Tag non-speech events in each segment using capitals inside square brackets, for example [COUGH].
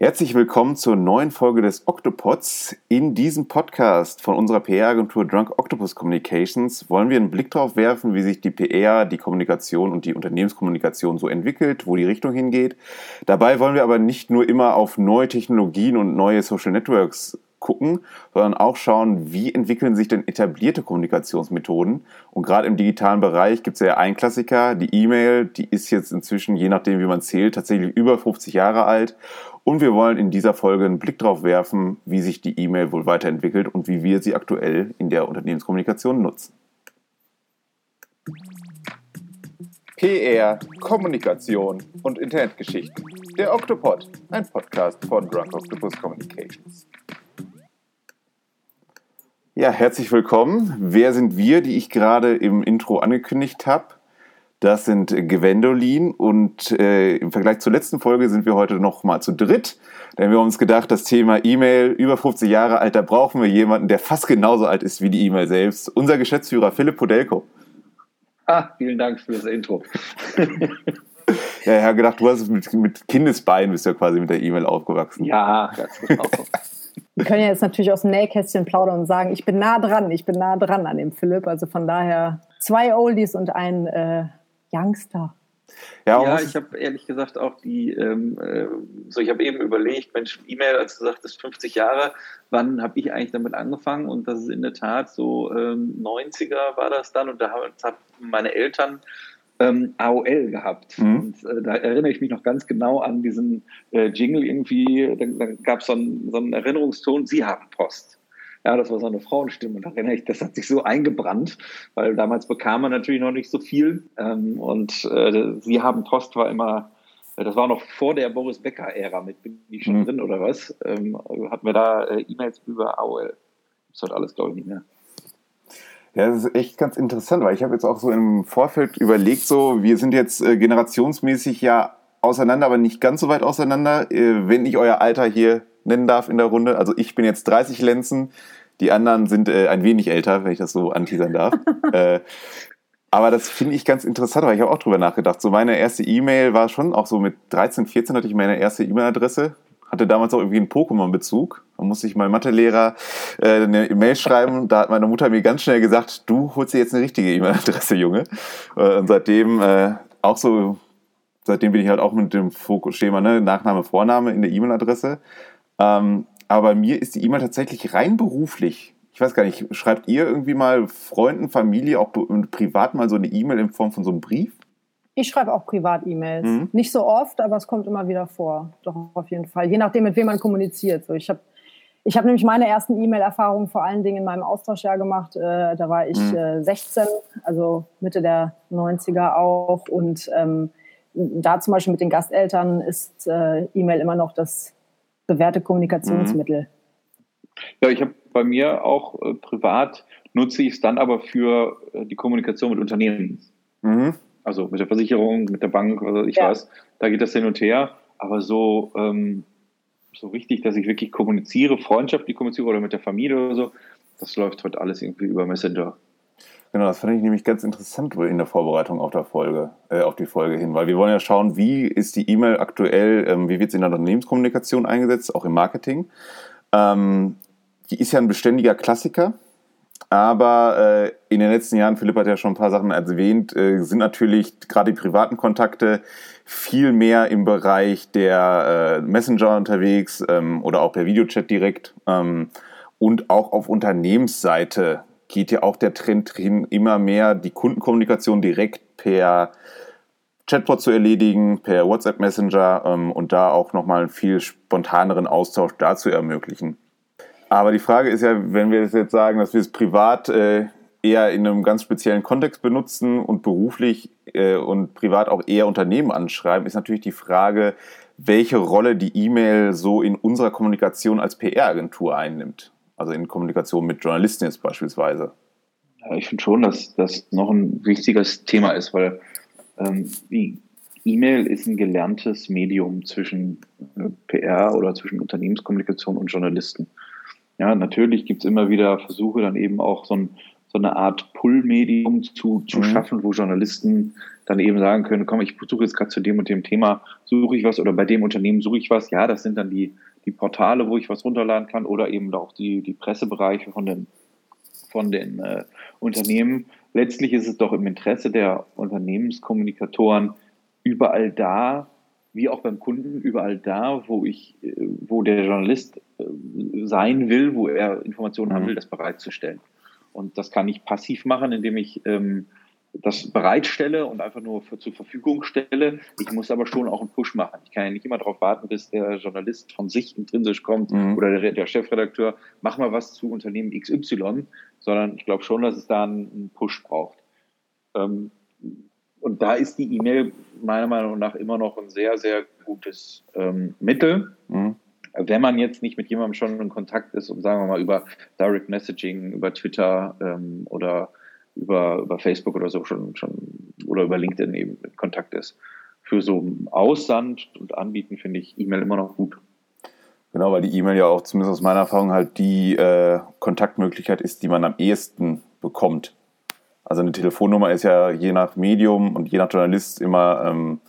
Herzlich willkommen zur neuen Folge des Octopods. In diesem Podcast von unserer PR-Agentur Drunk Octopus Communications wollen wir einen Blick darauf werfen, wie sich die PR, die Kommunikation und die Unternehmenskommunikation so entwickelt, wo die Richtung hingeht. Dabei wollen wir aber nicht nur immer auf neue Technologien und neue Social Networks gucken, sondern auch schauen, wie entwickeln sich denn etablierte Kommunikationsmethoden. Und gerade im digitalen Bereich gibt es ja einen Klassiker, die E-Mail, die ist jetzt inzwischen, je nachdem wie man zählt, tatsächlich über 50 Jahre alt. Und wir wollen in dieser Folge einen Blick darauf werfen, wie sich die E-Mail wohl weiterentwickelt und wie wir sie aktuell in der Unternehmenskommunikation nutzen. PR, Kommunikation und Internetgeschichten. Der Octopod, ein Podcast von Drunk Octopus Communications. Ja, herzlich willkommen. Wer sind wir, die ich gerade im Intro angekündigt habe? Das sind Gwendolin und äh, im Vergleich zur letzten Folge sind wir heute noch mal zu dritt, denn wir haben uns gedacht, das Thema E-Mail über 50 Jahre alt, da brauchen wir jemanden, der fast genauso alt ist wie die E-Mail selbst. Unser Geschäftsführer Philipp Podelko. Ah, vielen Dank für das Intro. [LAUGHS] ja, ich habe gedacht, du hast mit, mit Kindesbeinen bist ja quasi mit der E-Mail aufgewachsen. Ja, ganz genau. [LAUGHS] Wir können ja jetzt natürlich aus dem Nähkästchen plaudern und sagen, ich bin nah dran, ich bin nah dran an dem Philipp. Also von daher zwei Oldies und ein äh, Youngster. Ja, ja ich habe ehrlich gesagt auch die, ähm, äh, so ich habe eben überlegt, Mensch, E-Mail, als du sagtest 50 Jahre, wann habe ich eigentlich damit angefangen? Und das ist in der Tat so ähm, 90er war das dann und da haben hab meine Eltern ähm, AOL gehabt. Mhm. Und äh, da erinnere ich mich noch ganz genau an diesen äh, Jingle irgendwie, da, da gab es so einen, so einen Erinnerungston, Sie haben Post. Ja, das war so eine Frauenstimme. Und da erinnere ich, das hat sich so eingebrannt, weil damals bekam man natürlich noch nicht so viel. Ähm, und äh, Sie haben Post war immer, äh, das war noch vor der Boris Becker-Ära mit, bin ich schon mhm. drin oder was? Ähm, hatten wir da äh, E-Mails über AOL. Das hat alles, glaube ich, nicht mehr. Ja, das ist echt ganz interessant, weil ich habe jetzt auch so im Vorfeld überlegt, so, wir sind jetzt äh, generationsmäßig ja auseinander, aber nicht ganz so weit auseinander. Äh, wenn ich euer Alter hier nennen darf in der Runde. Also ich bin jetzt 30 Lenzen, die anderen sind äh, ein wenig älter, wenn ich das so anteasern darf. [LAUGHS] äh, aber das finde ich ganz interessant, weil ich habe auch drüber nachgedacht. So meine erste E-Mail war schon auch so mit 13, 14 hatte ich meine erste E-Mail-Adresse. Hatte damals auch irgendwie einen Pokémon-Bezug. Da musste ich meinem Mathelehrer äh, eine E-Mail schreiben. Da hat meine Mutter mir ganz schnell gesagt, du holst dir jetzt eine richtige E-Mail-Adresse, Junge. Äh, und seitdem äh, auch so, seitdem bin ich halt auch mit dem Fokusschema, ne, Nachname, Vorname in der E-Mail-Adresse. Ähm, aber mir ist die E-Mail tatsächlich rein beruflich. Ich weiß gar nicht, schreibt ihr irgendwie mal Freunden, Familie, auch privat mal so eine E-Mail in Form von so einem Brief? Ich schreibe auch Privat-E-Mails. Mhm. Nicht so oft, aber es kommt immer wieder vor. Doch, auf jeden Fall. Je nachdem, mit wem man kommuniziert. So, ich habe ich hab nämlich meine ersten E-Mail-Erfahrungen vor allen Dingen in meinem Austauschjahr gemacht. Äh, da war ich mhm. äh, 16, also Mitte der 90er auch. Und ähm, da zum Beispiel mit den Gasteltern ist äh, E-Mail immer noch das bewährte Kommunikationsmittel. Mhm. Ja, ich habe bei mir auch äh, privat nutze ich es dann aber für äh, die Kommunikation mit Unternehmen. Mhm. Also mit der Versicherung, mit der Bank, also ich ja. weiß, da geht das hin und her. Aber so, ähm, so richtig, dass ich wirklich kommuniziere, freundschaftlich kommuniziere oder mit der Familie oder so, das läuft heute alles irgendwie über Messenger. Genau, das fand ich nämlich ganz interessant in der Vorbereitung auf, der Folge, äh, auf die Folge hin, weil wir wollen ja schauen, wie ist die E-Mail aktuell, ähm, wie wird sie in der Unternehmenskommunikation eingesetzt, auch im Marketing. Ähm, die ist ja ein beständiger Klassiker, aber äh, in den letzten Jahren, Philipp hat ja schon ein paar Sachen erwähnt, äh, sind natürlich gerade die privaten Kontakte viel mehr im Bereich der äh, Messenger unterwegs ähm, oder auch per Videochat direkt. Ähm, und auch auf Unternehmensseite geht ja auch der Trend hin, immer mehr die Kundenkommunikation direkt per Chatbot zu erledigen, per WhatsApp Messenger ähm, und da auch nochmal einen viel spontaneren Austausch dazu ermöglichen. Aber die Frage ist ja, wenn wir jetzt sagen, dass wir es privat äh, eher in einem ganz speziellen Kontext benutzen und beruflich äh, und privat auch eher Unternehmen anschreiben, ist natürlich die Frage, welche Rolle die E-Mail so in unserer Kommunikation als PR-Agentur einnimmt. Also in Kommunikation mit Journalisten jetzt beispielsweise. Ja, ich finde schon, dass das noch ein wichtiges Thema ist, weil ähm, E-Mail ist ein gelerntes Medium zwischen äh, PR oder zwischen Unternehmenskommunikation und Journalisten. Ja, natürlich gibt es immer wieder Versuche, dann eben auch so ein so eine Art Pull-Medium zu, zu mhm. schaffen, wo Journalisten dann eben sagen können, komm, ich suche jetzt gerade zu dem und dem Thema, suche ich was oder bei dem Unternehmen suche ich was. Ja, das sind dann die, die Portale, wo ich was runterladen kann oder eben auch die, die Pressebereiche von den, von den äh, Unternehmen. Letztlich ist es doch im Interesse der Unternehmenskommunikatoren überall da, wie auch beim Kunden, überall da, wo ich, äh, wo der Journalist äh, sein will, wo er Informationen haben mhm. will, das bereitzustellen. Und das kann ich passiv machen, indem ich ähm, das bereitstelle und einfach nur für, zur Verfügung stelle. Ich muss aber schon auch einen Push machen. Ich kann ja nicht immer darauf warten, bis der Journalist von sich intrinsisch kommt mhm. oder der, der, Chefredakteur, mach mal was zu Unternehmen XY, sondern ich glaube schon, dass es da einen Push braucht. Ähm, und da ist die E-Mail meiner Meinung nach immer noch ein sehr, sehr gutes ähm, Mittel. Mhm wenn man jetzt nicht mit jemandem schon in Kontakt ist und sagen wir mal über Direct Messaging, über Twitter ähm, oder über, über Facebook oder so schon, schon oder über LinkedIn eben in Kontakt ist. Für so Aussand und Anbieten finde ich E-Mail immer noch gut. Genau, weil die E-Mail ja auch zumindest aus meiner Erfahrung halt die äh, Kontaktmöglichkeit ist, die man am ehesten bekommt. Also eine Telefonnummer ist ja je nach Medium und je nach Journalist immer ähm,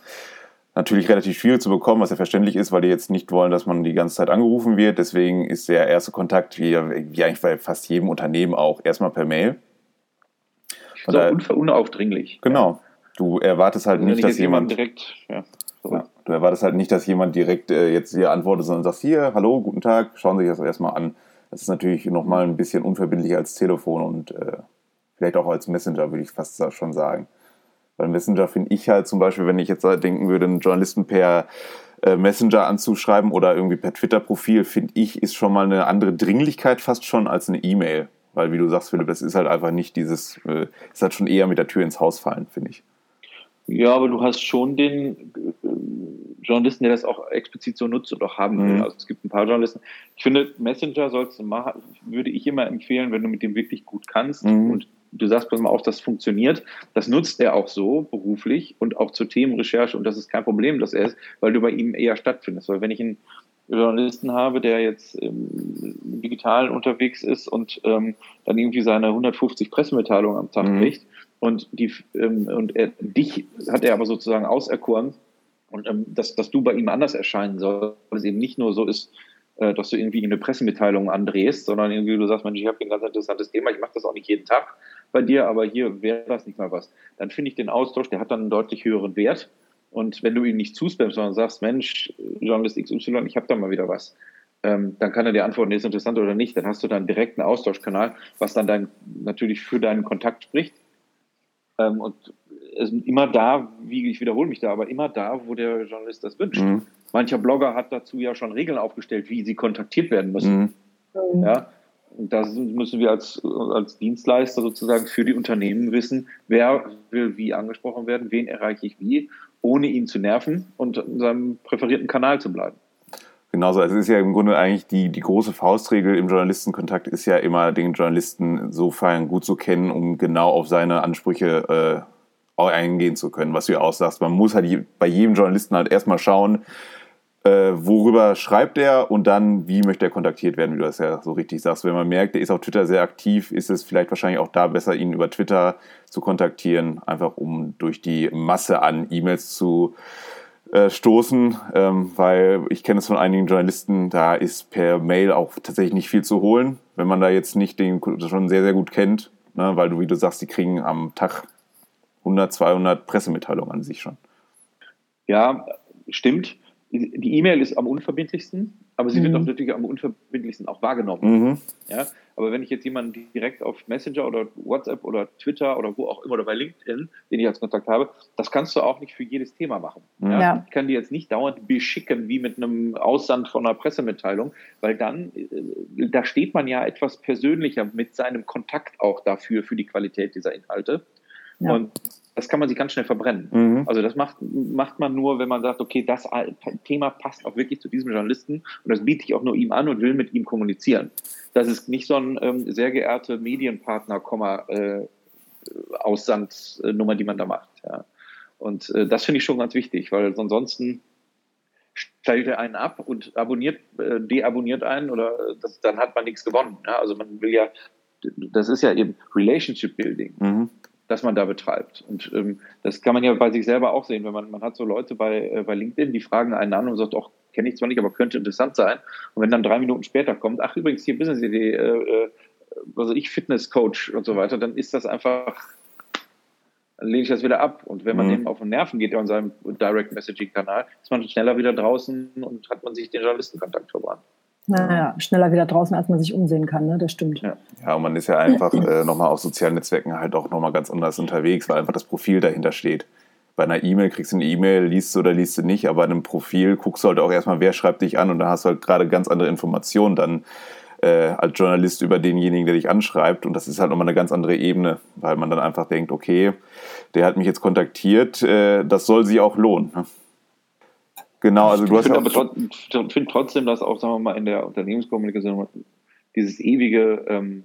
natürlich relativ schwierig zu bekommen, was ja verständlich ist, weil die jetzt nicht wollen, dass man die ganze Zeit angerufen wird. Deswegen ist der erste Kontakt, wie, wie eigentlich bei fast jedem Unternehmen auch, erstmal per Mail. So da, unaufdringlich. genau. Du erwartest halt also nicht, dass jemand direkt, ja, so. ja, du erwartest halt nicht, dass jemand direkt äh, jetzt hier antwortet, sondern sagst hier, hallo, guten Tag, schauen Sie sich das erstmal an. Das ist natürlich nochmal ein bisschen unverbindlicher als Telefon und äh, vielleicht auch als Messenger, würde ich fast schon sagen. Weil Messenger finde ich halt zum Beispiel, wenn ich jetzt denken würde, einen Journalisten per äh, Messenger anzuschreiben oder irgendwie per Twitter-Profil, finde ich, ist schon mal eine andere Dringlichkeit fast schon als eine E-Mail. Weil, wie du sagst, Philipp, das ist halt einfach nicht dieses, äh, ist halt schon eher mit der Tür ins Haus fallen, finde ich. Ja, aber du hast schon den äh, Journalisten, der das auch explizit so nutzt und auch haben will. Mhm. Also es gibt ein paar Journalisten. Ich finde, Messenger sollst du machen, würde ich immer empfehlen, wenn du mit dem wirklich gut kannst mhm. und du sagst pass mal auf, das funktioniert. Das nutzt er auch so beruflich und auch zur Themenrecherche und das ist kein Problem, dass er ist, weil du bei ihm eher stattfindest. Weil wenn ich einen Journalisten habe, der jetzt im Digitalen unterwegs ist und ähm, dann irgendwie seine 150 Pressemitteilungen am Tag mhm. kriegt und die ähm, und er, dich hat er aber sozusagen auserkoren und ähm, dass, dass du bei ihm anders erscheinen sollst, weil es eben nicht nur so ist, äh, dass du irgendwie eine Pressemitteilung andrehst, sondern irgendwie du sagst, Mensch, ich habe ein ganz interessantes Thema, ich mache das auch nicht jeden Tag bei dir, aber hier wäre das nicht mal was. Dann finde ich den Austausch, der hat dann einen deutlich höheren Wert. Und wenn du ihn nicht zuspammst, sondern sagst, Mensch, Journalist XY, ich habe da mal wieder was, ähm, dann kann er dir antworten, ist interessant oder nicht. Dann hast du dann direkt einen Austauschkanal, was dann dein, natürlich für deinen Kontakt spricht. Ähm, und es ist immer da, wie ich wiederhole mich da, aber immer da, wo der Journalist das wünscht. Mhm. Mancher Blogger hat dazu ja schon Regeln aufgestellt, wie sie kontaktiert werden müssen. Mhm. Ja, da müssen wir als, als Dienstleister sozusagen für die Unternehmen wissen, wer will wie angesprochen werden, wen erreiche ich wie, ohne ihn zu nerven und in seinem präferierten Kanal zu bleiben. Genauso, es ist ja im Grunde eigentlich die, die große Faustregel im Journalistenkontakt ist ja immer, den Journalisten insofern gut zu kennen, um genau auf seine Ansprüche äh, eingehen zu können, was du ja auch sagst. Man muss halt bei jedem Journalisten halt erstmal schauen, äh, worüber schreibt er und dann, wie möchte er kontaktiert werden, wie du das ja so richtig sagst. Wenn man merkt, er ist auf Twitter sehr aktiv, ist es vielleicht wahrscheinlich auch da besser, ihn über Twitter zu kontaktieren, einfach um durch die Masse an E-Mails zu äh, stoßen, ähm, weil ich kenne es von einigen Journalisten, da ist per Mail auch tatsächlich nicht viel zu holen, wenn man da jetzt nicht den schon sehr, sehr gut kennt, ne, weil du, wie du sagst, die kriegen am Tag 100, 200 Pressemitteilungen an sich schon. Ja, stimmt die E-Mail ist am unverbindlichsten, aber sie mhm. wird auch natürlich am unverbindlichsten auch wahrgenommen. Mhm. Ja, aber wenn ich jetzt jemanden direkt auf Messenger oder WhatsApp oder Twitter oder wo auch immer oder bei LinkedIn, den ich als Kontakt habe, das kannst du auch nicht für jedes Thema machen. Mhm. Ja? Ja. Ich kann dir jetzt nicht dauernd beschicken wie mit einem Aussand von einer Pressemitteilung, weil dann, äh, da steht man ja etwas persönlicher mit seinem Kontakt auch dafür, für die Qualität dieser Inhalte. Ja. Und das kann man sich ganz schnell verbrennen. Mhm. Also das macht, macht man nur, wenn man sagt, okay, das Thema passt auch wirklich zu diesem Journalisten und das biete ich auch nur ihm an und will mit ihm kommunizieren. Das ist nicht so ein ähm, sehr geehrte Medienpartner, Komma, äh, Aussandsnummer, die man da macht. Ja. Und äh, das finde ich schon ganz wichtig, weil ansonsten stellt er einen ab und abonniert, äh, deabonniert einen oder äh, das, dann hat man nichts gewonnen. Ja? Also man will ja das ist ja eben Relationship Building, mhm. Das man da betreibt. Und ähm, das kann man ja bei sich selber auch sehen, wenn man, man hat so Leute bei, äh, bei LinkedIn, die fragen einen an und sagt, auch kenne ich zwar nicht, aber könnte interessant sein. Und wenn dann drei Minuten später kommt, ach übrigens hier Business-Idee, äh, also ich Fitness-Coach und so weiter, dann ist das einfach, dann lehne ich das wieder ab. Und wenn man mhm. dem auf den Nerven geht an seinem Direct Messaging-Kanal, ist man schneller wieder draußen und hat man sich den Journalistenkontakt verbrannt. Naja, schneller wieder draußen, als man sich umsehen kann, ne? das stimmt. Ja, ja und man ist ja einfach äh, nochmal auf sozialen Netzwerken halt auch nochmal ganz anders unterwegs, weil einfach das Profil dahinter steht bei einer E-Mail kriegst du eine E-Mail, liest du oder liest du nicht, aber bei einem Profil guckst du halt auch erstmal, wer schreibt dich an und da hast du halt gerade ganz andere Informationen dann äh, als Journalist über denjenigen, der dich anschreibt und das ist halt nochmal eine ganz andere Ebene, weil man dann einfach denkt, okay, der hat mich jetzt kontaktiert, äh, das soll sich auch lohnen. Ne? Genau, also du ich hast Ich finde trotzdem, dass auch, sagen wir mal, in der Unternehmenskommunikation dieses ewige ähm,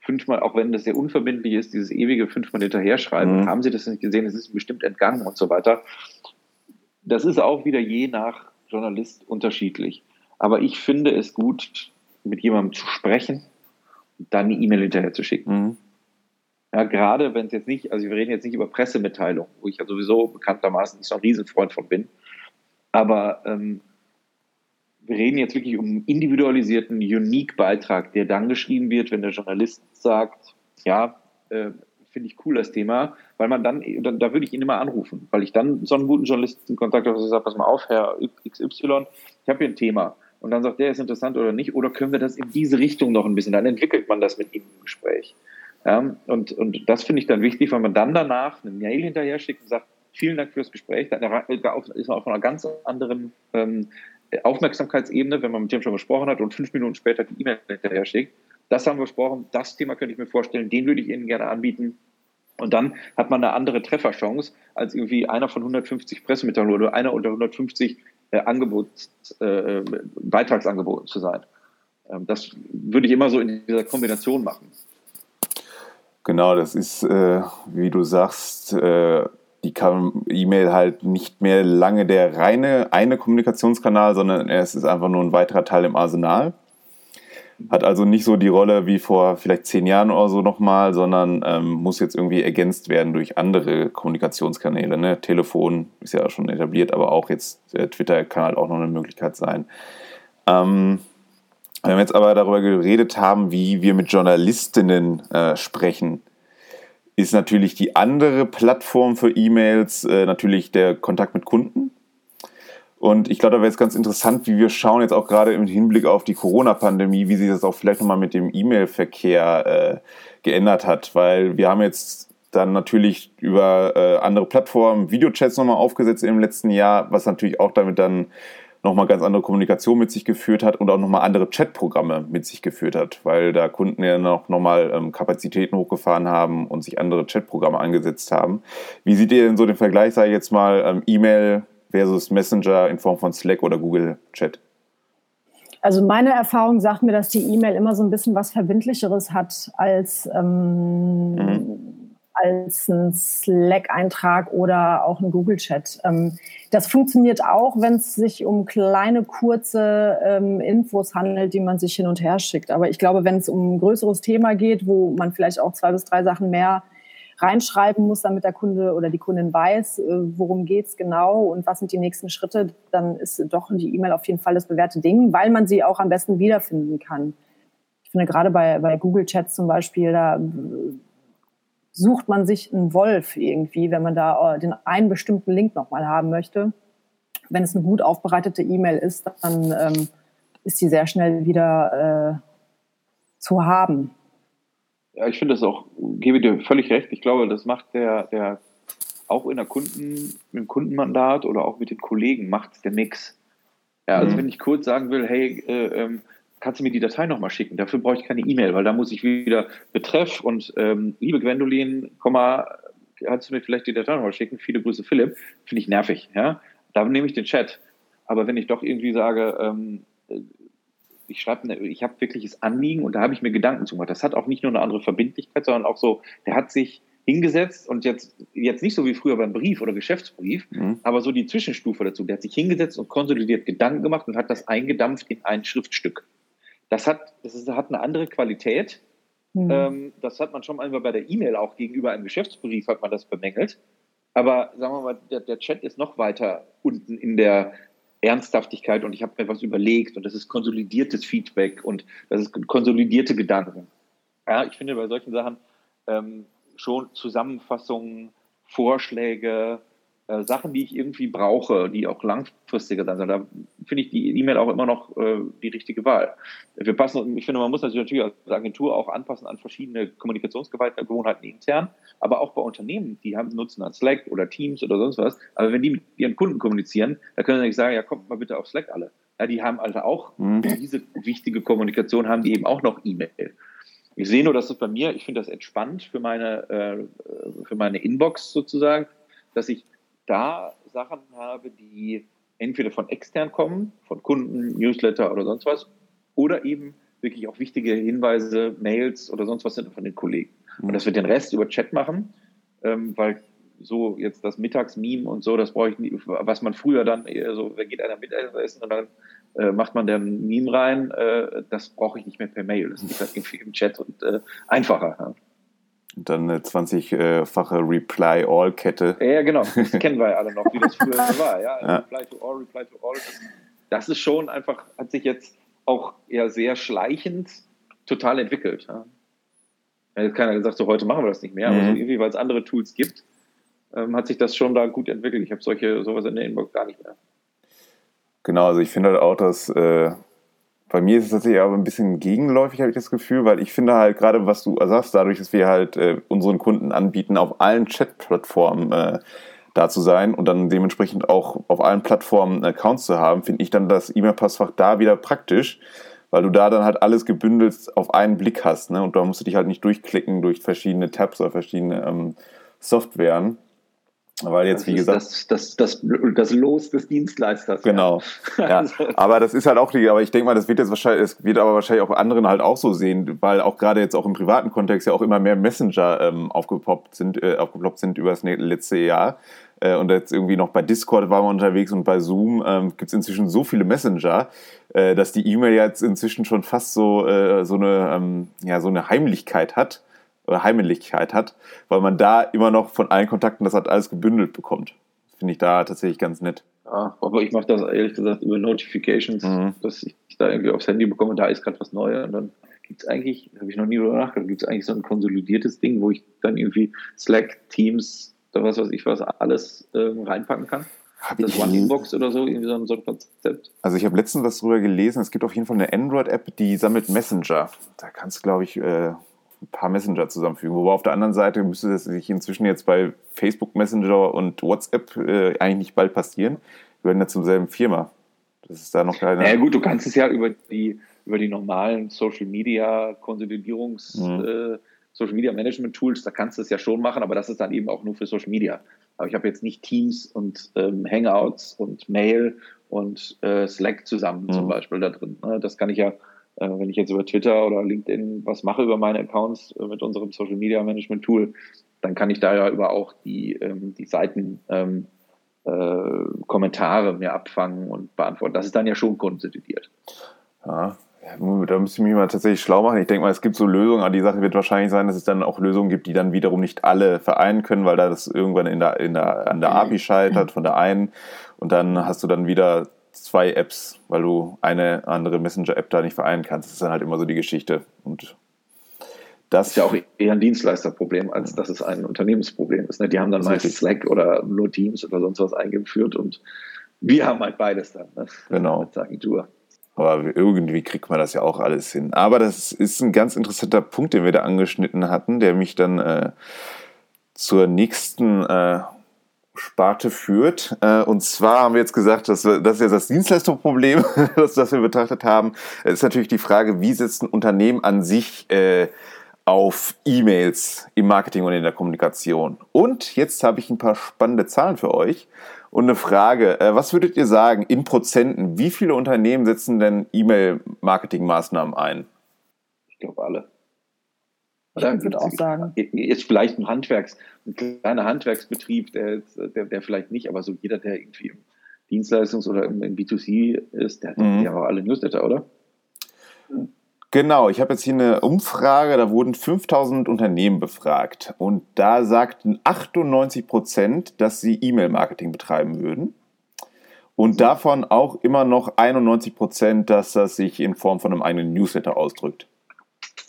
fünfmal, auch wenn das sehr unverbindlich ist, dieses ewige fünfmal hinterher schreiben, mhm. haben Sie das nicht gesehen, es ist bestimmt entgangen und so weiter. Das ist auch wieder je nach Journalist unterschiedlich. Aber ich finde es gut, mit jemandem zu sprechen und dann eine E-Mail hinterher zu schicken. Mhm. Ja, gerade wenn es jetzt nicht, also wir reden jetzt nicht über Pressemitteilungen, wo ich ja sowieso bekanntermaßen nicht so ein Riesenfreund von bin. Aber ähm, wir reden jetzt wirklich um einen individualisierten, Unique-Beitrag, der dann geschrieben wird, wenn der Journalist sagt, ja, äh, finde ich cool das Thema, weil man dann, da, da, würde ich ihn immer anrufen, weil ich dann so einen guten Journalisten Kontakt habe, der sagt, pass mal auf, Herr XY, ich habe hier ein Thema. Und dann sagt der, ist interessant oder nicht, oder können wir das in diese Richtung noch ein bisschen, dann entwickelt man das mit ihm im Gespräch. Ja, und, und das finde ich dann wichtig, weil man dann danach eine Mail hinterher schickt und sagt, vielen Dank fürs Gespräch, da ist man auf einer ganz anderen ähm, Aufmerksamkeitsebene, wenn man mit dem schon gesprochen hat und fünf Minuten später die E-Mail hinterher schickt. Das haben wir besprochen, das Thema könnte ich mir vorstellen, den würde ich Ihnen gerne anbieten. Und dann hat man eine andere Trefferchance, als irgendwie einer von 150 Pressemitteilungen oder einer unter 150 äh, Angebots, äh, Beitragsangeboten zu sein. Ähm, das würde ich immer so in dieser Kombination machen. Genau, das ist, äh, wie du sagst, äh, die E-Mail halt nicht mehr lange der reine eine Kommunikationskanal, sondern es ist einfach nur ein weiterer Teil im Arsenal. Hat also nicht so die Rolle wie vor vielleicht zehn Jahren oder so nochmal, sondern ähm, muss jetzt irgendwie ergänzt werden durch andere Kommunikationskanäle. Ne? Telefon ist ja schon etabliert, aber auch jetzt äh, Twitter kann halt auch noch eine Möglichkeit sein. Ähm, wenn wir jetzt aber darüber geredet haben, wie wir mit Journalistinnen äh, sprechen, ist natürlich die andere Plattform für E-Mails äh, natürlich der Kontakt mit Kunden. Und ich glaube, da wäre jetzt ganz interessant, wie wir schauen jetzt auch gerade im Hinblick auf die Corona-Pandemie, wie sich das auch vielleicht nochmal mit dem E-Mail-Verkehr äh, geändert hat. Weil wir haben jetzt dann natürlich über äh, andere Plattformen Videochats nochmal aufgesetzt im letzten Jahr, was natürlich auch damit dann nochmal ganz andere Kommunikation mit sich geführt hat und auch nochmal andere Chatprogramme mit sich geführt hat, weil da Kunden ja noch nochmal ähm, Kapazitäten hochgefahren haben und sich andere Chatprogramme angesetzt haben. Wie seht ihr denn so den Vergleich, sage ich jetzt mal, ähm, E-Mail versus Messenger in Form von Slack oder Google Chat? Also meine Erfahrung sagt mir, dass die E-Mail immer so ein bisschen was Verbindlicheres hat als ähm, mhm als ein Slack-Eintrag oder auch ein Google-Chat. Ähm, das funktioniert auch, wenn es sich um kleine, kurze ähm, Infos handelt, die man sich hin und her schickt. Aber ich glaube, wenn es um ein größeres Thema geht, wo man vielleicht auch zwei bis drei Sachen mehr reinschreiben muss, damit der Kunde oder die Kundin weiß, äh, worum geht's genau und was sind die nächsten Schritte, dann ist doch die E-Mail auf jeden Fall das bewährte Ding, weil man sie auch am besten wiederfinden kann. Ich finde gerade bei, bei Google Chats zum Beispiel, da sucht man sich einen Wolf irgendwie, wenn man da äh, den einen bestimmten Link nochmal haben möchte. Wenn es eine gut aufbereitete E-Mail ist, dann ähm, ist sie sehr schnell wieder äh, zu haben. Ja, ich finde das auch, gebe dir völlig recht. Ich glaube, das macht der, der auch in der Kunden, im Kundenmandat oder auch mit den Kollegen macht der nix. Ja, also mhm. wenn ich kurz sagen will, hey, äh, ähm, kannst du mir die Datei nochmal schicken? Dafür brauche ich keine E-Mail, weil da muss ich wieder Betreff und ähm, liebe Gwendolin, Komma, kannst du mir vielleicht die Datei nochmal schicken? Viele Grüße, Philipp. Finde ich nervig, ja. Da nehme ich den Chat. Aber wenn ich doch irgendwie sage, ähm, ich schreibe, eine, ich habe wirkliches Anliegen und da habe ich mir Gedanken zu gemacht. Das hat auch nicht nur eine andere Verbindlichkeit, sondern auch so, der hat sich hingesetzt und jetzt, jetzt nicht so wie früher beim Brief oder Geschäftsbrief, mhm. aber so die Zwischenstufe dazu. Der hat sich hingesetzt und konsolidiert Gedanken gemacht und hat das eingedampft in ein Schriftstück. Das hat, das ist, hat eine andere Qualität Mhm. Ähm, das hat man schon einmal bei der E-Mail auch gegenüber einem Geschäftsbrief hat man das bemängelt. Aber sagen wir mal, der, der Chat ist noch weiter unten in der Ernsthaftigkeit und ich habe mir was überlegt und das ist konsolidiertes Feedback und das ist konsolidierte Gedanken. Ja, ich finde bei solchen Sachen ähm, schon Zusammenfassungen, Vorschläge, äh, Sachen, die ich irgendwie brauche, die auch langfristiger dann sind. Da finde ich die E-Mail auch immer noch äh, die richtige Wahl. Wir passen, ich finde, man muss natürlich als Agentur auch anpassen an verschiedene Kommunikationsgewohnheiten intern, aber auch bei Unternehmen, die haben, nutzen dann Slack oder Teams oder sonst was. Aber wenn die mit ihren Kunden kommunizieren, da können sie nicht sagen, ja, kommt mal bitte auf Slack alle. Ja, die haben also auch mhm. diese wichtige Kommunikation, haben die eben auch noch E-Mail. Ich sehe nur, dass es bei mir, ich finde das entspannt für meine, äh, für meine Inbox sozusagen, dass ich da Sachen habe, die entweder von extern kommen, von Kunden, Newsletter oder sonst was, oder eben wirklich auch wichtige Hinweise, Mails oder sonst was sind von den Kollegen. Und mhm. dass wir den Rest über Chat machen, ähm, weil so jetzt das Mittagsmeme und so, das brauche ich nicht, was man früher dann so, da geht einer Mittagessen und dann äh, macht man dann ein Meme rein, äh, das brauche ich nicht mehr per Mail. Das geht halt irgendwie im Chat und äh, einfacher. Ja. Dann eine 20-fache Reply-All-Kette. Ja, genau. Das [LAUGHS] kennen wir ja alle noch, wie das früher war. Ja? ja. Reply to All, Reply to All. Das ist schon einfach, hat sich jetzt auch eher sehr schleichend total entwickelt. Ja? Jetzt keiner gesagt, so heute machen wir das nicht mehr, mhm. aber so irgendwie, weil es andere Tools gibt, ähm, hat sich das schon da gut entwickelt. Ich habe solche sowas in der Inbox gar nicht mehr. Genau, also ich finde halt auch, dass äh, bei mir ist es tatsächlich aber ein bisschen gegenläufig, habe ich das Gefühl, weil ich finde halt gerade, was du sagst, dadurch, dass wir halt äh, unseren Kunden anbieten, auf allen Chat-Plattformen äh, da zu sein und dann dementsprechend auch auf allen Plattformen Accounts zu haben, finde ich dann das E-Mail-Passfach da wieder praktisch, weil du da dann halt alles gebündelt auf einen Blick hast. Ne? Und da musst du dich halt nicht durchklicken durch verschiedene Tabs oder verschiedene ähm, Softwaren. Weil jetzt, das wie gesagt. Das, das, das, das Los des Dienstleisters. Genau. Ja. [LAUGHS] Also aber das ist halt auch die, aber ich denke mal, das wird jetzt wahrscheinlich, es wird aber wahrscheinlich auch anderen halt auch so sehen, weil auch gerade jetzt auch im privaten Kontext ja auch immer mehr Messenger ähm, aufgepoppt sind, äh, aufgeploppt sind über das letzte Jahr. Äh, und jetzt irgendwie noch bei Discord waren wir unterwegs und bei Zoom ähm, gibt es inzwischen so viele Messenger, äh, dass die E-Mail jetzt inzwischen schon fast so, äh, so eine, ähm, ja, so eine Heimlichkeit hat oder Heimlichkeit hat, weil man da immer noch von allen Kontakten das halt alles gebündelt bekommt. Finde ich da tatsächlich ganz nett. Ja, aber ich mache das ehrlich gesagt über Notifications, mhm. dass ich da irgendwie aufs Handy bekomme, da ist gerade was Neues und dann gibt es eigentlich, habe ich noch nie drüber nachgedacht, gibt es eigentlich so ein konsolidiertes Ding, wo ich dann irgendwie Slack, Teams, oder was weiß ich was, alles ähm, reinpacken kann? Hab das One Inbox oder so, irgendwie so ein, so ein Konzept. Also ich habe letztens was drüber gelesen, es gibt auf jeden Fall eine Android-App, die sammelt Messenger. Da kannst du, glaube ich, äh, ein paar Messenger zusammenfügen. Wobei auf der anderen Seite müsste das sich inzwischen jetzt bei Facebook Messenger und WhatsApp äh, eigentlich nicht bald passieren. Wir werden ja zum selben Firma. Das ist da noch keine. Ja gut, du kannst es ja über die, über die normalen Social Media Konsolidierungs, mhm. äh, Social Media Management Tools, da kannst du es ja schon machen, aber das ist dann eben auch nur für Social Media. Aber ich habe jetzt nicht Teams und ähm, Hangouts und Mail und äh, Slack zusammen mhm. zum Beispiel da drin. Ne? Das kann ich ja äh, wenn ich jetzt über Twitter oder LinkedIn was mache über meine Accounts äh, mit unserem Social Media Management Tool, dann kann ich da ja über auch die, ähm, die Seiten ähm, äh, Kommentare mir abfangen und beantworten. Das ist dann ja schon konsolidiert. Ja, da müsste ich mich mal tatsächlich schlau machen. Ich denke mal, es gibt so Lösungen, aber die Sache wird wahrscheinlich sein, dass es dann auch Lösungen gibt, die dann wiederum nicht alle vereinen können, weil da das irgendwann in der, in der, an der API scheitert von der einen. Und dann hast du dann wieder zwei Apps, weil du eine andere Messenger-App da nicht vereinen kannst. Das ist dann halt immer so die Geschichte. Und das ist ja auch eher ein Dienstleisterproblem, als dass es ein Unternehmensproblem ist. Ne? Die haben dann meistens Slack oder nur Teams oder sonst was eingeführt und wir haben halt beides dann. Ne? Genau. Als Agentur. Aber irgendwie kriegt man das ja auch alles hin. Aber das ist ein ganz interessanter Punkt, den wir da angeschnitten hatten, der mich dann äh, zur nächsten äh, Sparte führt. Äh, und zwar haben wir jetzt gesagt, dass wir, das ist jetzt das Dienstleistungsproblem, [LAUGHS] das, das wir betrachtet haben. Es ist natürlich die Frage, wie setzt ein Unternehmen an sich äh, auf E-Mails im Marketing und in der Kommunikation. Und jetzt habe ich ein paar spannende Zahlen für euch und eine Frage. Äh, was würdet ihr sagen in Prozenten? Wie viele Unternehmen setzen denn E-Mail-Marketing-Maßnahmen ein? Ich glaube alle. Ich würde auch sagen. Jetzt vielleicht ein Handwerks, ein kleiner Handwerksbetrieb, der, der, der vielleicht nicht, aber so jeder, der irgendwie im Dienstleistungs- oder im, im B2C ist, der hat mhm. ja auch alle Newsletter, oder? Genau, ich habe jetzt hier eine Umfrage, da wurden 5000 Unternehmen befragt und da sagten 98 Prozent, dass sie E-Mail-Marketing betreiben würden. Und davon auch immer noch 91 Prozent, dass das sich in Form von einem eigenen Newsletter ausdrückt.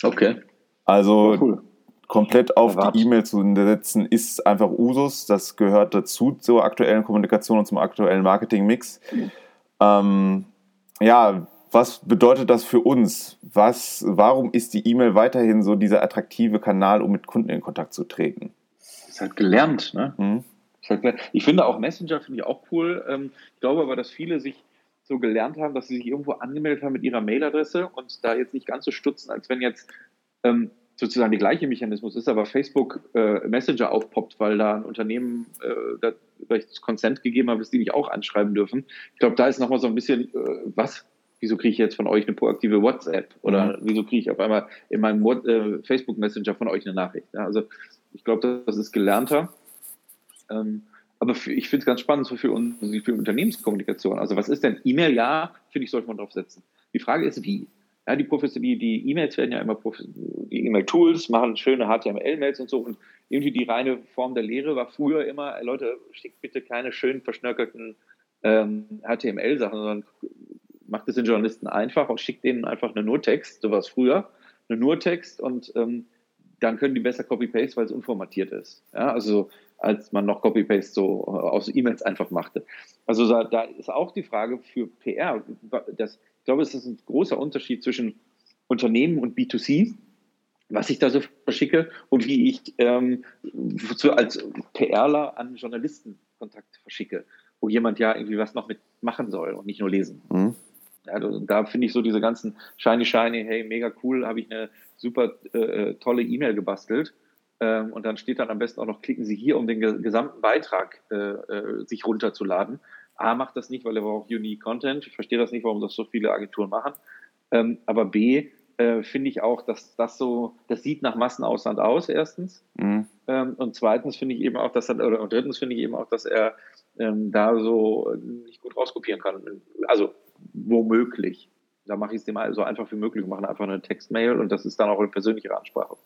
Okay. Also cool. komplett auf Erwart. die E-Mail zu setzen, ist einfach Usus. Das gehört dazu zur aktuellen Kommunikation und zum aktuellen Marketing-Mix. Mhm. Ähm, ja, was bedeutet das für uns? Was, warum ist die E-Mail weiterhin so dieser attraktive Kanal, um mit Kunden in Kontakt zu treten? Das ist halt gelernt, ne? Mhm. Halt ich finde auch Messenger finde ich auch cool. Ähm, ich glaube aber, dass viele sich so gelernt haben, dass sie sich irgendwo angemeldet haben mit ihrer Mailadresse und da jetzt nicht ganz so stutzen, als wenn jetzt ähm, sozusagen der gleiche Mechanismus ist, aber Facebook äh, Messenger aufpoppt, weil da ein Unternehmen äh, da vielleicht Consent gegeben hat, dass die nicht auch anschreiben dürfen. Ich glaube, da ist nochmal so ein bisschen, äh, was? Wieso kriege ich jetzt von euch eine proaktive WhatsApp? Oder mhm. wieso kriege ich auf einmal in meinem äh, Facebook Messenger von euch eine Nachricht? Ja, also ich glaube, das ist gelernter. Ähm, aber für, ich finde es ganz spannend, so für, für Unternehmenskommunikation. Also was ist denn E-Mail? Ja, finde ich, sollte man drauf setzen. Die Frage ist, wie? Ja, die E-Mails werden ja immer, die E-Mail-Tools machen schöne HTML-Mails und so. Und irgendwie die reine Form der Lehre war früher immer, Leute, schickt bitte keine schön verschnörkelten ähm, HTML-Sachen, sondern macht es den Journalisten einfach und schickt denen einfach eine Nurtext, so war es früher, eine Nurtext und ähm, dann können die besser Copy-Paste, weil es unformatiert ist. Ja, also als man noch Copy-Paste so äh, aus E-Mails einfach machte. Also da, da, ist auch die Frage für PR, das, ich glaube, es ist ein großer Unterschied zwischen Unternehmen und B2C, was ich da so verschicke und wie ich ähm, zu, als PRler an Journalisten Kontakt verschicke, wo jemand ja irgendwie was noch mitmachen soll und nicht nur lesen. Mhm. Ja, da finde ich so diese ganzen shiny, shiny, hey, mega cool, habe ich eine super äh, äh tolle E-Mail gebastelt. Ähm, und dann steht dann am besten auch noch, klicken Sie hier, um den gesamten Beitrag äh, äh, sich runterzuladen. A macht das nicht, weil er braucht Unique Content. Ich verstehe das nicht, warum das so viele Agenturen machen. Ähm, aber B äh, finde ich auch, dass das so, das sieht nach Massenausland aus, erstens. Mhm. Ähm, und zweitens finde ich eben auch, dass er, oder drittens finde ich eben auch, dass er ähm, da so nicht gut rauskopieren kann. Also womöglich. Da mache ich es dem so einfach wie möglich, mache einfach eine Textmail und das ist dann auch eine persönliche Ansprache.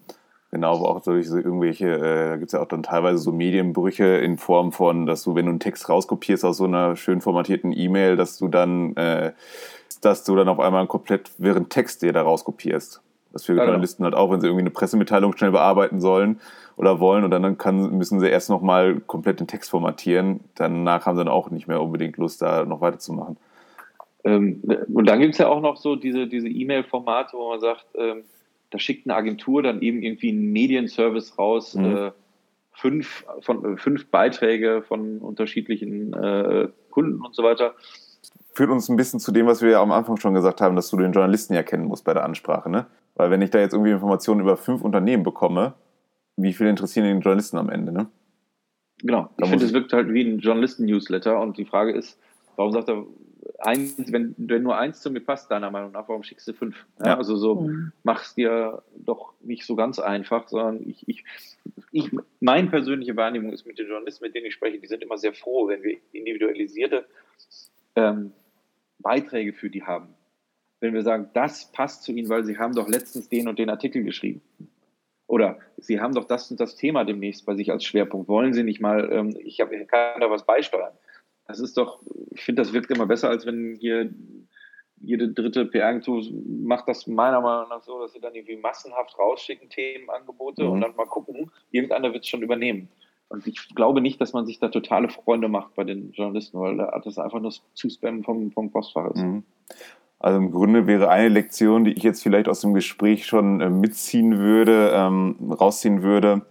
Genau, aber auch durch so irgendwelche, äh, gibt es ja auch dann teilweise so Medienbrüche in Form von, dass du, wenn du einen Text rauskopierst aus so einer schön formatierten E-Mail, dass du dann, äh, dass du dann auf einmal einen komplett wirren Text dir da rauskopierst. Das für Journalisten halt auch, wenn sie irgendwie eine Pressemitteilung schnell bearbeiten sollen oder wollen und dann kann, müssen sie erst nochmal komplett den Text formatieren. Danach haben sie dann auch nicht mehr unbedingt Lust, da noch weiterzumachen. Ähm, und dann gibt es ja auch noch so diese, diese E-Mail-Formate, wo man sagt, ähm, da schickt eine Agentur dann eben irgendwie einen Medienservice raus, mhm. äh, fünf, von, äh, fünf Beiträge von unterschiedlichen äh, Kunden und so weiter. Führt uns ein bisschen zu dem, was wir ja am Anfang schon gesagt haben, dass du den Journalisten ja kennen musst bei der Ansprache, ne? Weil wenn ich da jetzt irgendwie Informationen über fünf Unternehmen bekomme, wie viel interessieren den Journalisten am Ende, ne? Genau. Da ich finde, es wirkt halt wie ein Journalisten-Newsletter und die Frage ist, warum sagt er, eins, wenn, wenn nur eins zu mir passt, deiner Meinung nach, warum schickst du fünf? Ja, ja. Also so mhm. mach's dir doch nicht so ganz einfach, sondern ich, ich, ich, meine persönliche Wahrnehmung ist mit den Journalisten, mit denen ich spreche, die sind immer sehr froh, wenn wir individualisierte ähm, Beiträge für die haben. Wenn wir sagen, das passt zu ihnen, weil sie haben doch letztens den und den Artikel geschrieben. Oder sie haben doch das und das Thema demnächst bei sich als Schwerpunkt. Wollen sie nicht mal, ähm, ich hab, kann da was beisteuern das ist doch, ich finde, das wirkt immer besser, als wenn hier jede dritte PR-Agentur macht das meiner Meinung nach so, dass sie dann irgendwie massenhaft rausschicken, Themenangebote mhm. und dann mal gucken, irgendeiner wird es schon übernehmen. Und ich glaube nicht, dass man sich da totale Freunde macht bei den Journalisten, weil das einfach nur Zuspammen vom, vom Postfach ist. Mhm. Also im Grunde wäre eine Lektion, die ich jetzt vielleicht aus dem Gespräch schon äh, mitziehen würde, ähm, rausziehen würde,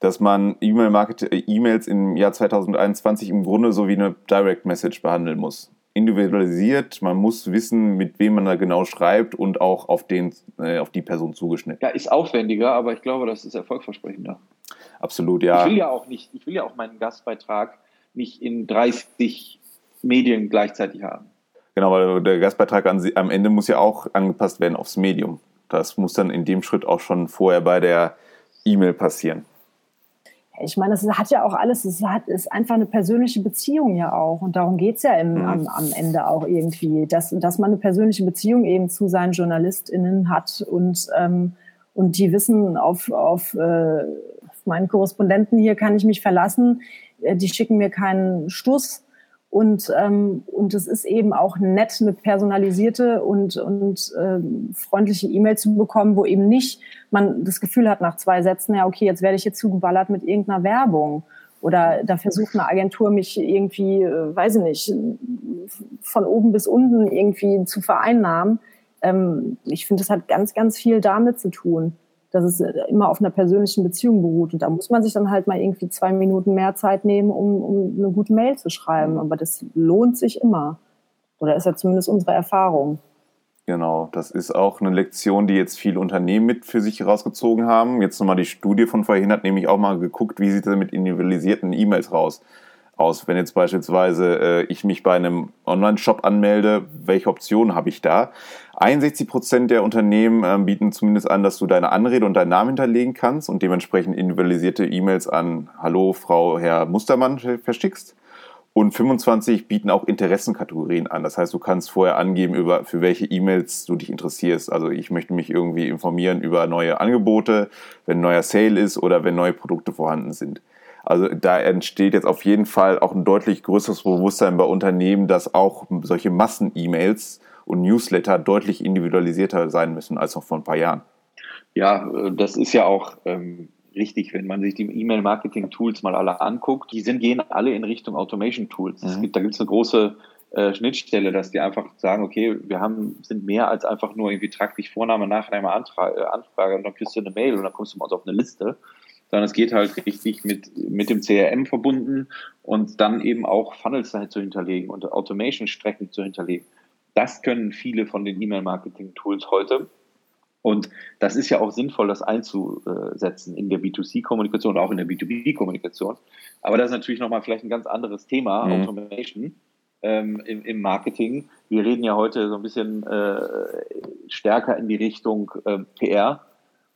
dass man E-Mail-Mails im Jahr 2021 im Grunde so wie eine Direct Message behandeln muss. Individualisiert, man muss wissen, mit wem man da genau schreibt und auch auf, den, äh, auf die Person zugeschnitten. Ja, ist aufwendiger, aber ich glaube, das ist erfolgversprechender. Absolut, ja. Ich will ja auch nicht, ich will ja auch meinen Gastbeitrag nicht in 30 Medien gleichzeitig haben. Genau, weil der Gastbeitrag am Ende muss ja auch angepasst werden aufs Medium. Das muss dann in dem Schritt auch schon vorher bei der E-Mail passieren ich meine, es hat ja auch alles, es hat, ist einfach eine persönliche Beziehung ja auch. Und darum geht's ja im, mhm. am, am Ende auch irgendwie, dass, dass man eine persönliche Beziehung eben zu seinen JournalistInnen hat und, ähm, und die wissen, auf, auf, äh, auf meinen Korrespondenten hier kann ich mich verlassen. Äh, die schicken mir keinen Stuss und, ähm, und es ist eben auch nett, eine personalisierte und, und ähm, freundliche E-Mail zu bekommen, wo eben nicht man das Gefühl hat nach zwei Sätzen, ja, okay, jetzt werde ich jetzt zugeballert mit irgendeiner Werbung. Oder da versucht eine Agentur mich irgendwie, äh, weiß ich nicht, von oben bis unten irgendwie zu vereinnahmen. Ähm, ich finde, das hat ganz, ganz viel damit zu tun dass es äh, immer auf einer persönlichen Beziehung beruht. Und da muss man sich dann halt mal irgendwie zwei Minuten mehr Zeit nehmen, um, um eine gute Mail zu schreiben. Aber das lohnt sich immer. Oder ist ja zumindest unsere Erfahrung. Genau, das ist auch eine Lektion, die jetzt viele Unternehmen mit für sich herausgezogen haben. Jetzt nochmal die Studie von vorhin hat nämlich auch mal geguckt, wie sieht es mit individualisierten E-Mails raus aus. Wenn jetzt beispielsweise äh, ich mich bei einem Online-Shop anmelde, welche Optionen habe ich da? 61 Prozent der Unternehmen äh, bieten zumindest an, dass du deine Anrede und deinen Namen hinterlegen kannst und dementsprechend individualisierte E-Mails an Hallo, Frau, Herr Mustermann verschickst. Und 25 bieten auch Interessenkategorien an. Das heißt, du kannst vorher angeben, über, für welche E-Mails du dich interessierst. Also ich möchte mich irgendwie informieren über neue Angebote, wenn neuer Sale ist oder wenn neue Produkte vorhanden sind. Also da entsteht jetzt auf jeden Fall auch ein deutlich größeres Bewusstsein bei Unternehmen, dass auch solche Massen-E-Mails und Newsletter deutlich individualisierter sein müssen als noch vor ein paar Jahren. Ja, äh, das ist ja auch ähm, richtig, wenn man sich die E-Mail-Marketing-Tools mal alle anguckt. Die sind, gehen alle in Richtung Automation-Tools. Mhm. da gibt es eine große äh, Schnittstelle, dass die einfach sagen, okay, wir haben, sind mehr als einfach nur irgendwie trag dich Vorname, Nachname, Anfrage, äh, Anfrage und dann kriegst du eine Mail und dann kommst du mal auf eine Liste sondern es geht halt richtig mit, mit dem CRM verbunden und dann eben auch Funnels zu hinterlegen und Automation-Strecken zu hinterlegen. Das können viele von den E-Mail-Marketing-Tools heute. Und das ist ja auch sinnvoll, das einzusetzen in der B2C-Kommunikation, auch in der B2B-Kommunikation. Aber das ist natürlich nochmal vielleicht ein ganz anderes Thema, mhm. Automation ähm, im, im, Marketing. Wir reden ja heute so ein bisschen äh, stärker in die Richtung äh, PR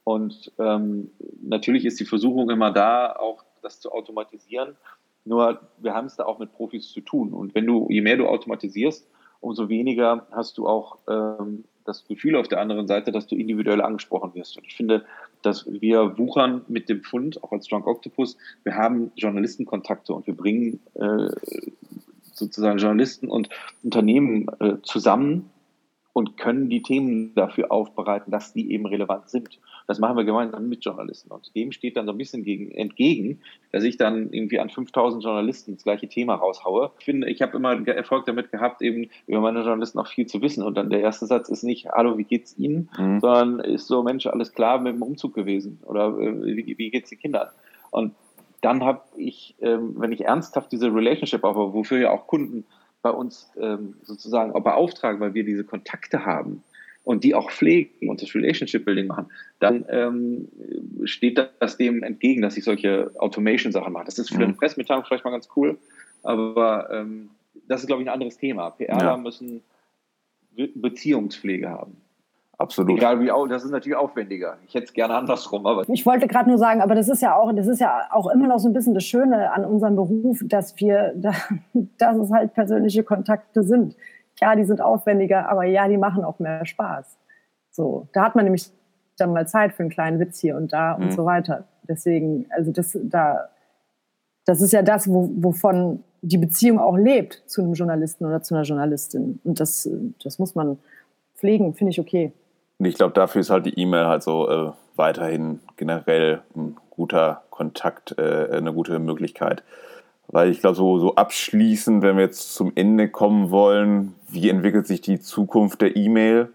und ähm, natürlich ist die Versuchung immer da, auch das zu automatisieren. Nur wir haben es da auch mit Profis zu tun. Und wenn du, je mehr du automatisierst, umso weniger hast du auch ähm, das Gefühl auf der anderen Seite, dass du individuell angesprochen wirst. Und ich finde, dass wir wuchern mit dem Fund, auch als Drunk Octopus. Wir haben Journalistenkontakte und wir bringen äh, sozusagen Journalisten und Unternehmen äh, zusammen, und können die Themen dafür aufbereiten, dass die eben relevant sind. Das machen wir gemeinsam mit Journalisten. Und dem steht dann so ein bisschen gegen, entgegen, dass ich dann irgendwie an 5000 Journalisten das gleiche Thema raushaue. Ich finde, ich habe immer Erfolg damit gehabt, eben über meine Journalisten auch viel zu wissen. Und dann der erste Satz ist nicht, hallo, wie geht's Ihnen? Mhm. Sondern ist so, Mensch, alles klar mit dem Umzug gewesen? Oder äh, wie, wie geht's den Kindern? Und dann habe ich, ähm, wenn ich ernsthaft diese Relationship aufbaue, wofür ja auch Kunden bei uns ähm, sozusagen auch beauftragen, weil wir diese Kontakte haben und die auch pflegen und das Relationship Building machen, dann ähm, steht das dem entgegen, dass ich solche Automation-Sachen mache. Das ist für mhm. eine Pressemitteilung vielleicht mal ganz cool, aber ähm, das ist, glaube ich, ein anderes Thema. PR ja. müssen Beziehungspflege haben. Absolut. Egal wie auch, das ist natürlich aufwendiger. Ich hätte es gerne andersrum, aber. Ich wollte gerade nur sagen, aber das ist ja auch, das ist ja auch immer noch so ein bisschen das Schöne an unserem Beruf, dass wir, [LAUGHS] dass es halt persönliche Kontakte sind. Ja, die sind aufwendiger, aber ja, die machen auch mehr Spaß. So, da hat man nämlich dann mal Zeit für einen kleinen Witz hier und da mhm. und so weiter. Deswegen, also das, da, das ist ja das, wo, wovon die Beziehung auch lebt zu einem Journalisten oder zu einer Journalistin. Und das, das muss man pflegen, finde ich okay. Und ich glaube, dafür ist halt die E-Mail halt so äh, weiterhin generell ein guter Kontakt, äh, eine gute Möglichkeit. Weil ich glaube, so, so abschließend, wenn wir jetzt zum Ende kommen wollen, wie entwickelt sich die Zukunft der E-Mail,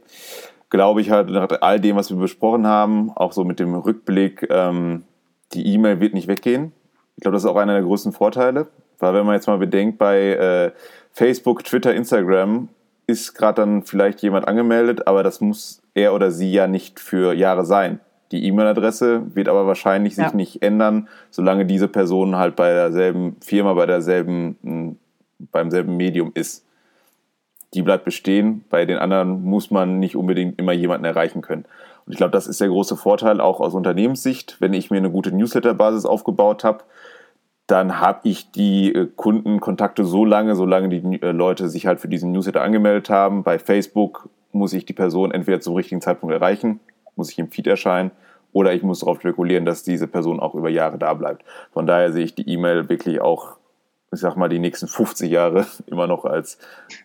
glaube ich halt nach all dem, was wir besprochen haben, auch so mit dem Rückblick, ähm, die E-Mail wird nicht weggehen. Ich glaube, das ist auch einer der größten Vorteile, weil wenn man jetzt mal bedenkt, bei äh, Facebook, Twitter, Instagram ist gerade dann vielleicht jemand angemeldet, aber das muss er oder sie ja nicht für Jahre sein. Die E-Mail-Adresse wird aber wahrscheinlich sich ja. nicht ändern, solange diese Person halt bei derselben Firma, bei derselben, hm, beim selben Medium ist. Die bleibt bestehen. Bei den anderen muss man nicht unbedingt immer jemanden erreichen können. Und ich glaube, das ist der große Vorteil auch aus Unternehmenssicht. Wenn ich mir eine gute Newsletter-Basis aufgebaut habe, dann habe ich die äh, Kundenkontakte so lange, solange die äh, Leute sich halt für diesen Newsletter angemeldet haben. Bei Facebook muss ich die Person entweder zum richtigen Zeitpunkt erreichen, muss ich im Feed erscheinen, oder ich muss darauf spekulieren, dass diese Person auch über Jahre da bleibt. Von daher sehe ich die E-Mail wirklich auch, ich sag mal, die nächsten 50 Jahre [LAUGHS] immer noch als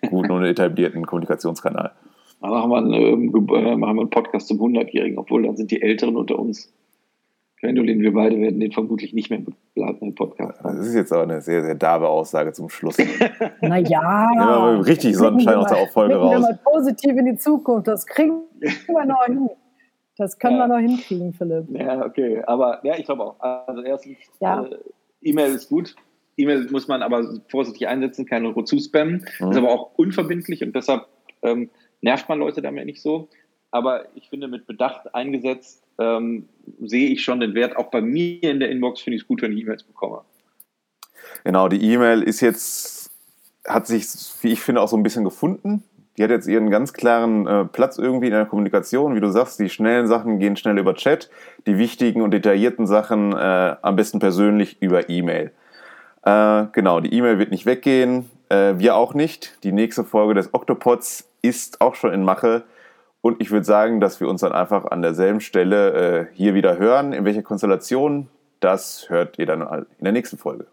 guten und etablierten Kommunikationskanal. Dann machen wir, einen, äh, machen wir einen Podcast zum 100-Jährigen, obwohl dann sind die Älteren unter uns. Gwendolin, wir beide werden den vermutlich nicht mehr begleiten im Podcast. Das ist jetzt aber eine sehr, sehr derbe Aussage zum Schluss. [LAUGHS] naja. Ja, richtig Sonnenschein aus der Folge raus. Wir mal positiv in die Zukunft. Das kriegen wir noch [LAUGHS] hin. Das können ja. wir noch hinkriegen, Philipp. Ja, okay. Aber ja, ich glaube auch. Also erstens, ja. äh, E-Mail ist gut. E-Mail muss man aber vorsichtig einsetzen, keine zu spammen. Mhm. Ist aber auch unverbindlich und deshalb ähm, nervt man Leute damit nicht so. Aber ich finde, mit Bedacht eingesetzt ähm, sehe ich schon den Wert. Auch bei mir in der Inbox finde ich es gut, wenn ich E-Mails bekomme. Genau, die E-Mail ist jetzt, hat sich, wie ich finde, auch so ein bisschen gefunden. Die hat jetzt ihren ganz klaren äh, Platz irgendwie in der Kommunikation. Wie du sagst, die schnellen Sachen gehen schnell über Chat, die wichtigen und detaillierten Sachen äh, am besten persönlich über E-Mail. Äh, genau, die E-Mail wird nicht weggehen, äh, wir auch nicht. Die nächste Folge des Octopods ist auch schon in Mache. Und ich würde sagen, dass wir uns dann einfach an derselben Stelle äh, hier wieder hören. In welcher Konstellation, das hört ihr dann in der nächsten Folge.